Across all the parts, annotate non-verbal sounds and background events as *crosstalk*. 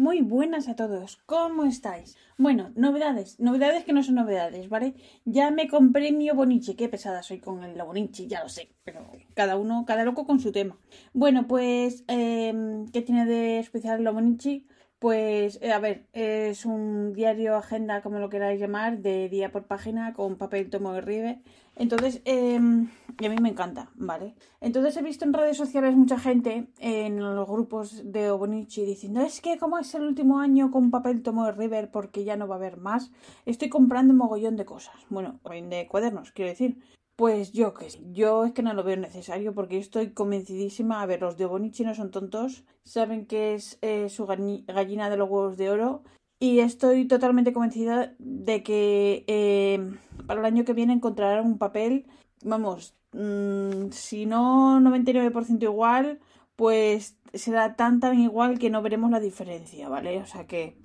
Muy buenas a todos, ¿cómo estáis? Bueno, novedades, novedades que no son novedades, ¿vale? Ya me compré mi Obonichi, qué pesada soy con el Obonichi, ya lo sé, pero cada uno, cada loco con su tema. Bueno, pues, eh, ¿qué tiene de especial el Obonichi? Pues, eh, a ver, es un diario, agenda, como lo queráis llamar, de día por página con papel tomo de ribe. Entonces, em, y a mí me encanta, ¿vale? Entonces he visto en redes sociales mucha gente en los grupos de Obonichi diciendo, es que como es el último año con papel tomo de River porque ya no va a haber más, estoy comprando un mogollón de cosas. Bueno, de cuadernos, quiero decir. Pues yo que yo es que no lo veo necesario porque estoy convencidísima. A ver, los de Bonichi no son tontos, saben que es eh, su gallina de los huevos de oro y estoy totalmente convencida de que eh, para el año que viene encontrarán un papel, vamos, mmm, si no 99% igual, pues será tan tan igual que no veremos la diferencia, ¿vale? O sea que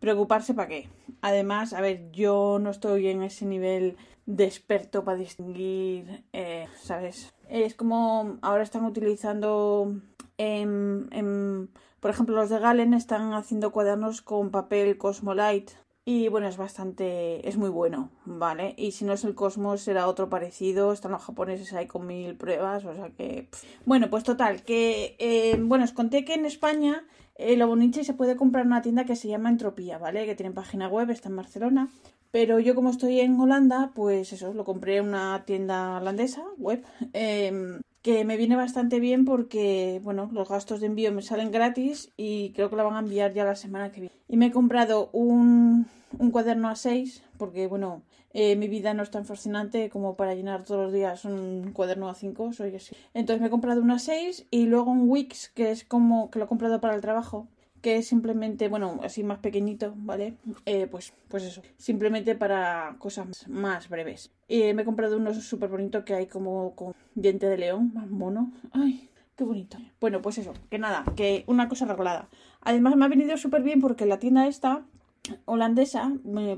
preocuparse para qué. Además, a ver, yo no estoy en ese nivel de experto para distinguir, eh, ¿sabes? Es como ahora están utilizando, en, por ejemplo, los de Galen están haciendo cuadernos con papel Cosmolite y bueno, es bastante, es muy bueno, ¿vale? Y si no es el Cosmos, será otro parecido. Están los japoneses ahí con mil pruebas, o sea que... Bueno, pues total, que... Eh, bueno, os conté que en España eh, lo se puede comprar en una tienda que se llama Entropía, ¿vale? Que tiene página web, está en Barcelona. Pero yo como estoy en Holanda, pues eso, lo compré en una tienda holandesa, web, em, que me viene bastante bien porque, bueno, los gastos de envío me salen gratis y creo que la van a enviar ya la semana que viene. Y me he comprado un, un cuaderno a 6 porque, bueno, eh, mi vida no es tan fascinante como para llenar todos los días un cuaderno a 5, soy así. Entonces me he comprado una 6 y luego un Wix, que es como que lo he comprado para el trabajo que es simplemente, bueno, así más pequeñito, ¿vale? Eh, pues, pues eso, simplemente para cosas más breves. Y me he comprado uno súper bonito que hay como con diente de león, más mono. Ay, qué bonito. Bueno, pues eso, que nada, que una cosa regulada. Además me ha venido súper bien porque la tienda esta, holandesa,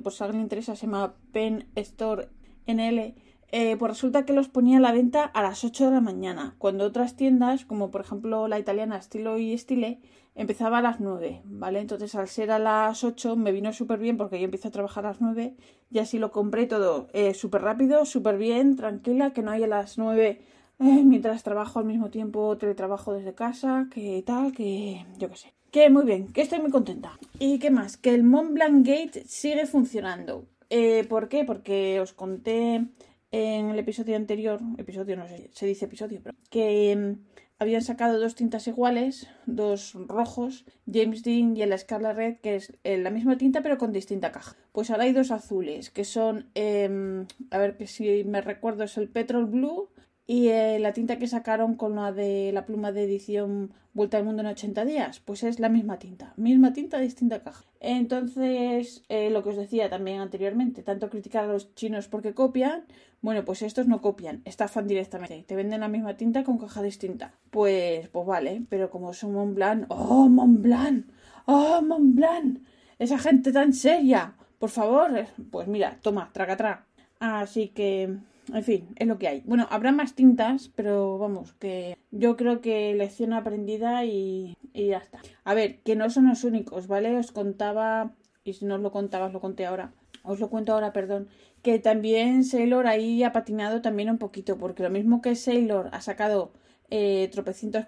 por si a alguien le interesa, se llama Pen Store NL. Eh, pues resulta que los ponía a la venta a las 8 de la mañana, cuando otras tiendas, como por ejemplo la italiana Estilo y Estile, empezaba a las 9, ¿vale? Entonces al ser a las 8 me vino súper bien porque yo empiezo a trabajar a las 9 y así lo compré todo eh, súper rápido, súper bien, tranquila, que no hay a las 9 eh, mientras trabajo al mismo tiempo, teletrabajo desde casa, que tal, que yo qué sé. Que muy bien, que estoy muy contenta. ¿Y qué más? Que el Mont Blanc Gate sigue funcionando. Eh, ¿Por qué? Porque os conté en el episodio anterior, episodio no sé, se dice episodio, pero que habían sacado dos tintas iguales, dos rojos, James Dean y el Scarlet Red, que es eh, la misma tinta pero con distinta caja. Pues ahora hay dos azules, que son, em, a ver que si me recuerdo, es el Petrol Blue y eh, la tinta que sacaron con la de la pluma de edición Vuelta al Mundo en 80 días, pues es la misma tinta, misma tinta, distinta caja. Entonces, eh, lo que os decía también anteriormente, tanto criticar a los chinos porque copian, bueno, pues estos no copian, estafan directamente, te venden la misma tinta con caja distinta. Pues, pues vale, pero como son Montblanc, ¡oh, Montblanc! ¡Oh, Montblanc! Esa gente tan seria, por favor, pues mira, toma, traga, traga. Así que en fin, es lo que hay. Bueno, habrá más tintas, pero vamos, que yo creo que lección aprendida y, ya está. A ver, que no son los únicos, ¿vale? Os contaba, y si no os lo contaba, os lo conté ahora, os lo cuento ahora, perdón, que también Sailor ahí ha patinado también un poquito, porque lo mismo que Sailor ha sacado eh,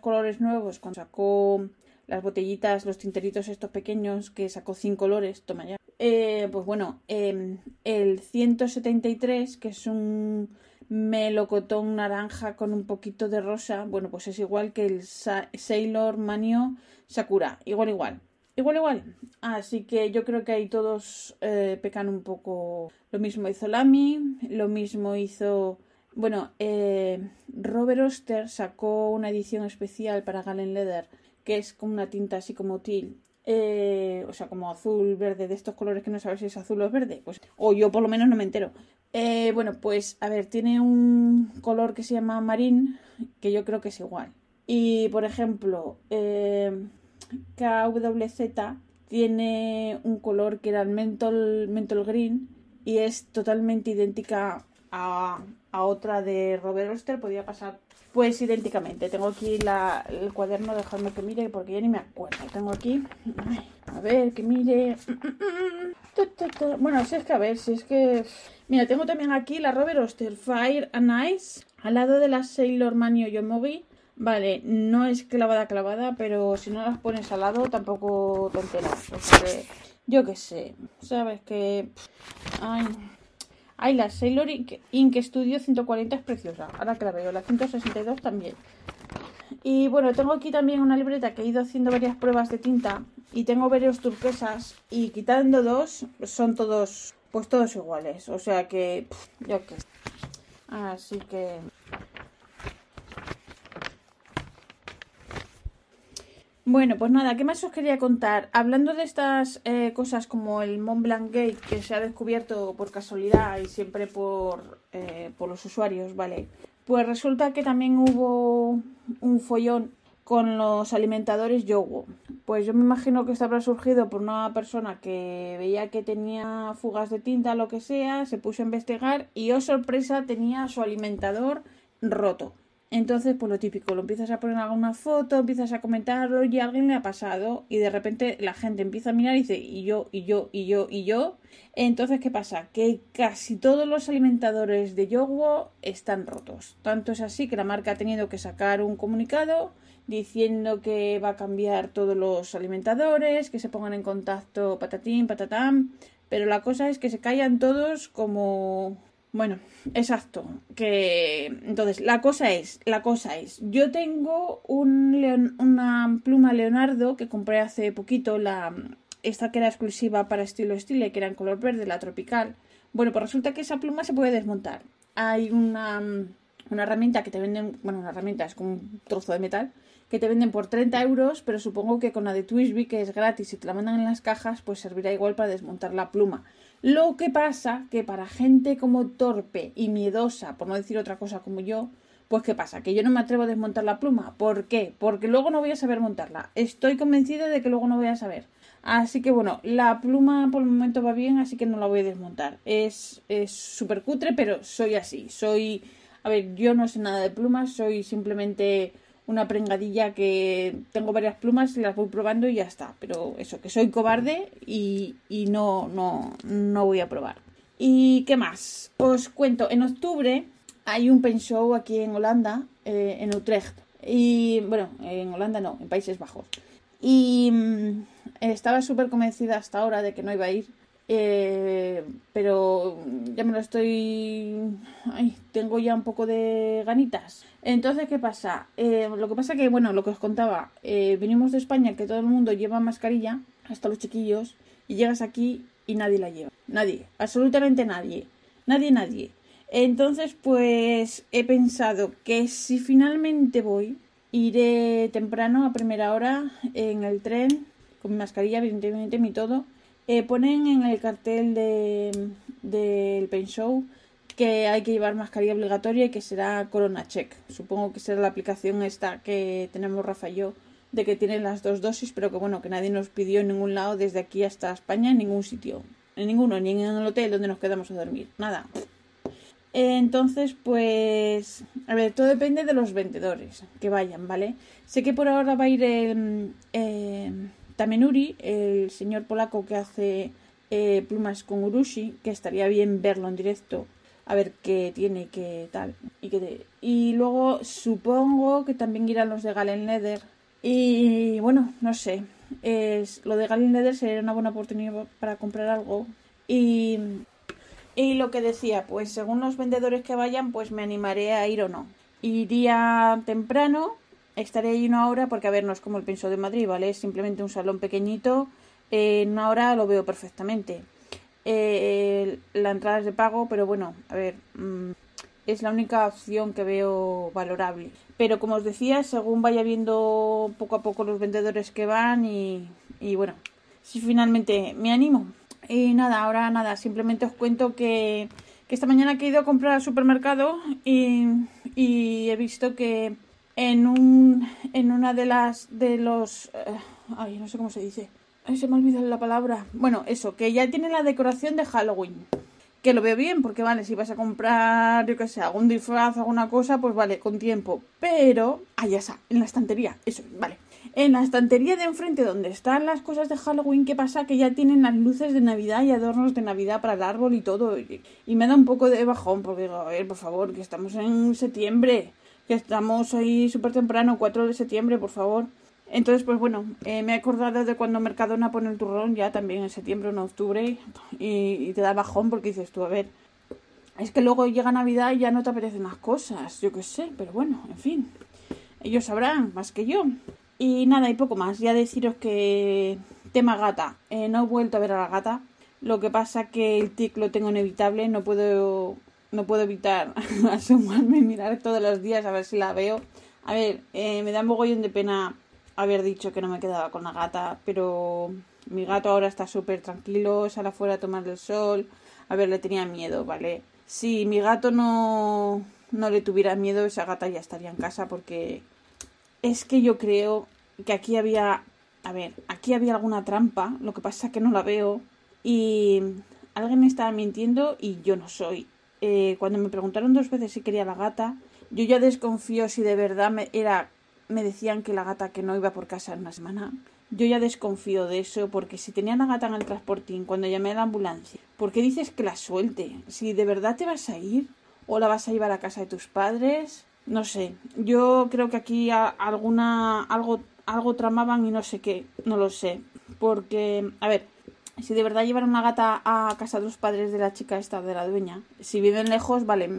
colores nuevos cuando sacó las botellitas, los tinteritos estos pequeños, que sacó cinco colores, toma ya. Eh, pues bueno, em, el 173, que es un melocotón naranja con un poquito de rosa, bueno, pues es igual que el Sailor Manio Sakura, igual, igual. Igual, igual. Así que yo creo que ahí todos eh, pecan un poco. Lo mismo hizo Lamy, lo mismo hizo. Bueno, eh, Robert Oster sacó una edición especial para Galen Leather, que es con una tinta así como teal eh, o sea, como azul, verde, de estos colores que no sabes si es azul o es verde, pues, o yo por lo menos no me entero. Eh, bueno, pues, a ver, tiene un color que se llama marín, que yo creo que es igual. Y, por ejemplo, eh, KWZ tiene un color que era el menthol, menthol green y es totalmente idéntica a, a otra de Robert Oster, podía pasar pues idénticamente. Tengo aquí la, el cuaderno, dejadme que mire porque ya ni me acuerdo. Tengo aquí. A ver, que mire. *laughs* Bueno, si es que a ver, si es que. Mira, tengo también aquí la Robert Oster Fire and Ice al lado de la Sailor Manio Yomobi. Vale, no es clavada clavada, pero si no las pones al lado tampoco te enteras. O sea yo qué sé, sabes que. Ay, Ay, la Sailor Ink, Studio 140 es preciosa. Ahora que la veo, la 162 también. Y bueno, tengo aquí también una libreta que he ido haciendo varias pruebas de tinta y tengo varios turquesas y quitando dos son todos, pues todos iguales. O sea que, yo qué. Así que Bueno, pues nada, ¿qué más os quería contar? Hablando de estas eh, cosas como el Mont Blanc Gate, que se ha descubierto por casualidad y siempre por, eh, por los usuarios, ¿vale? Pues resulta que también hubo un follón con los alimentadores Yogo. Pues yo me imagino que esto habrá surgido por una persona que veía que tenía fugas de tinta, lo que sea, se puso a investigar y, oh sorpresa, tenía su alimentador roto. Entonces, pues lo típico, lo empiezas a poner alguna foto, empiezas a comentarlo y a alguien le ha pasado y de repente la gente empieza a mirar y dice, y yo, y yo, y yo, y yo. Entonces, ¿qué pasa? Que casi todos los alimentadores de Yogo están rotos. Tanto es así que la marca ha tenido que sacar un comunicado diciendo que va a cambiar todos los alimentadores, que se pongan en contacto patatín, patatán. Pero la cosa es que se callan todos como bueno, exacto. Que entonces la cosa es, la cosa es, yo tengo un una pluma Leonardo que compré hace poquito, la esta que era exclusiva para estilo estilo, que era en color verde, la tropical. Bueno, pues resulta que esa pluma se puede desmontar. Hay una, una herramienta que te venden, bueno, una herramienta es como un trozo de metal que te venden por 30 euros, pero supongo que con la de Twisby, que es gratis y te la mandan en las cajas, pues servirá igual para desmontar la pluma. Lo que pasa que para gente como torpe y miedosa, por no decir otra cosa como yo, pues ¿qué pasa? Que yo no me atrevo a desmontar la pluma. ¿Por qué? Porque luego no voy a saber montarla. Estoy convencida de que luego no voy a saber. Así que bueno, la pluma por el momento va bien, así que no la voy a desmontar. Es súper cutre, pero soy así. Soy... A ver, yo no sé nada de plumas, soy simplemente una prengadilla que tengo varias plumas y las voy probando y ya está. Pero eso, que soy cobarde y, no, no, no voy a probar. ¿Y qué más? Os cuento, en octubre hay un pen show aquí en Holanda, eh, en Utrecht. Y bueno, en Holanda no, en Países Bajos. Y mm, estaba súper convencida hasta ahora de que no iba a ir. Eh, pero ya me lo estoy. Ay, tengo ya un poco de ganitas. Entonces, ¿qué pasa? Eh, lo que pasa que, bueno, lo que os contaba, eh, venimos de España que todo el mundo lleva mascarilla, hasta los chiquillos, y llegas aquí y nadie la lleva. Nadie, absolutamente nadie. Nadie, nadie. Entonces, pues he pensado que si finalmente voy, iré temprano a primera hora en el tren, con mi mascarilla, evidentemente, mi todo eh, ponen en el cartel del de, Pain Show que hay que llevar mascarilla obligatoria y que será Corona Check. Supongo que será la aplicación esta que tenemos Rafa y yo de que tienen las dos dosis, pero que bueno, que nadie nos pidió en ningún lado desde aquí hasta España, en ningún sitio. En ninguno, ni en el hotel donde nos quedamos a dormir. Nada. Entonces, pues, a ver, todo depende de los vendedores que vayan, ¿vale? Sé que por ahora va a ir el, eh, también Uri, el señor polaco que hace eh, plumas con Urushi, que estaría bien verlo en directo, a ver qué tiene, qué tal. Y, qué y luego supongo que también irán los de Galen Leather. Y bueno, no sé. Es, lo de Galen Leather sería una buena oportunidad para comprar algo. Y, y lo que decía, pues según los vendedores que vayan, pues me animaré a ir o no. Iría temprano estaré ahí una hora porque, a ver, no es como el Penso de Madrid, ¿vale? Es simplemente un salón pequeñito. en una hora lo veo perfectamente. Eh, la entrada es de pago, pero bueno, a ver, mm, es la única opción que veo valorable. Pero como os decía, según vaya viendo poco a poco los vendedores que van y, y bueno, si finalmente me animo. Y nada, ahora nada, simplemente os cuento que, que esta mañana he ido a comprar al supermercado y, y he visto que en un en una de las de los eh, ay no sé cómo se dice. Ay, se me ha olvidado la palabra. Bueno eso que ya tiene la decoración de Halloween. Que lo veo bien porque vale si vas a comprar yo que sé algún disfraz alguna cosa pues vale con tiempo. Pero ah ya está en la estantería eso vale. En la estantería de enfrente donde están las cosas de Halloween, ¿qué pasa? Que ya tienen las luces de Navidad y adornos de Navidad para el árbol y todo. Y, me da un poco de bajón porque digo, a ver, por favor, que estamos en septiembre, que estamos ahí súper temprano, 4 de septiembre, por favor. Entonces, pues bueno, eh, me he acordado de cuando Mercadona pone el turrón ya también en septiembre o en octubre y, te da bajón porque dices tú, a ver, es que luego llega Navidad y ya no te apetecen las cosas, yo qué sé, pero bueno, en fin, ellos sabrán más que yo. Y nada, y poco más, ya deciros que tema gata, eh, no he vuelto a ver a la gata, lo que pasa que el tic lo tengo inevitable, no puedo, no puedo evitar *laughs* asomarme y mirar todos los días a ver si la veo. A ver, eh, me da un mogollón de pena haber dicho que no me quedaba con la gata, pero mi gato ahora está súper tranquilo, sale afuera a tomar el sol. A ver, le tenía miedo, ¿vale? Si mi gato no, no le tuviera miedo, esa gata ya estaría en casa porque es que yo creo que aquí había, a ver, aquí había alguna trampa, lo que pasa es que no la veo y alguien me estaba mintiendo y yo no soy. Eh, cuando me preguntaron dos veces si quería la gata, yo ya desconfío si de verdad me, era me decían que la gata que no iba por casa en una semana. Yo ya desconfío de eso porque si tenía la gata en el transportín cuando llamé a la ambulancia, ¿por qué dices que la suelte? Si de verdad te vas a ir o la vas a llevar a casa de tus padres, no sé. Yo creo que aquí alguna algo algo tramaban y no sé qué, no lo sé, porque a ver, si de verdad llevaron la gata a casa de los padres de la chica esta de la dueña, si viven lejos, vale,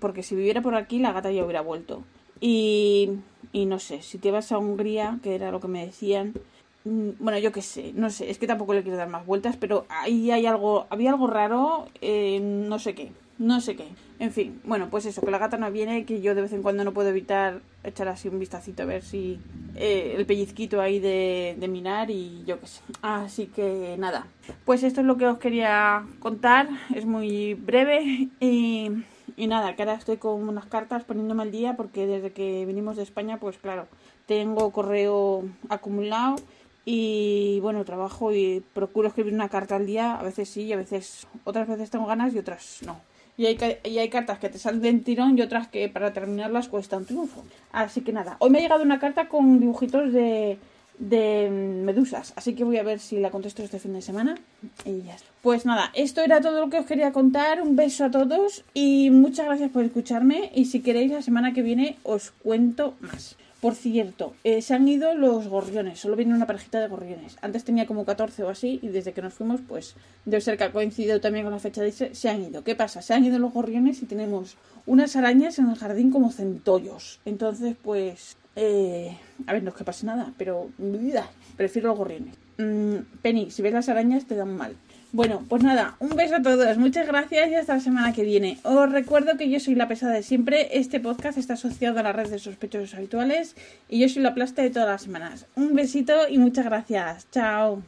porque si viviera por aquí la gata ya hubiera vuelto. Y y no sé, si te vas a Hungría, que era lo que me decían, mm, bueno, yo qué sé, no sé, es que tampoco le quiero dar más vueltas, pero ahí hay algo, había algo raro, eh, no sé qué, no sé qué. En fin, bueno, pues eso, que la gata no viene, que yo de vez en cuando no puedo evitar echar así un vistacito a ver si eh, el pellizquito ahí de, de minar y yo qué sé. Así que nada, pues esto es lo que os quería contar, es muy breve y nada, que ahora estoy con unas cartas poniéndome al día porque desde que vinimos de España, pues claro, tengo correo acumulado y bueno, trabajo y procuro escribir una carta al día. A veces sí, a veces, otras veces tengo ganas y otras no. Y hay, y hay cartas que te salen de tirón y otras que para terminarlas cuesta un triunfo. Así que nada, hoy me ha llegado una carta con dibujitos de, de medusas. Así que voy a ver si la contesto este fin de semana. Y ya Pues nada, esto era todo lo que os quería contar. Un beso a todos y muchas gracias por escucharme. Y si queréis, la semana que viene os cuento más. Por cierto, eh, se han ido los gorriones, solo viene una parejita de gorriones. Antes tenía como 14 o así y desde que nos fuimos, pues debe ser que ha coincidido también con la fecha de ese, se han ido. ¿Qué pasa? Se han ido los gorriones y tenemos unas arañas en el jardín como centollos. Entonces, pues eh, a ver, no es que pase nada, pero prefiero los gorriones. Mm, Penny, si ves las arañas te dan mal. Bueno, pues nada, un beso a todos, muchas gracias y hasta la semana que viene. Os recuerdo que yo soy la pesada de siempre, este podcast está asociado a la red de sospechosos habituales y yo soy la plasta de todas las semanas. Un besito y muchas gracias, chao.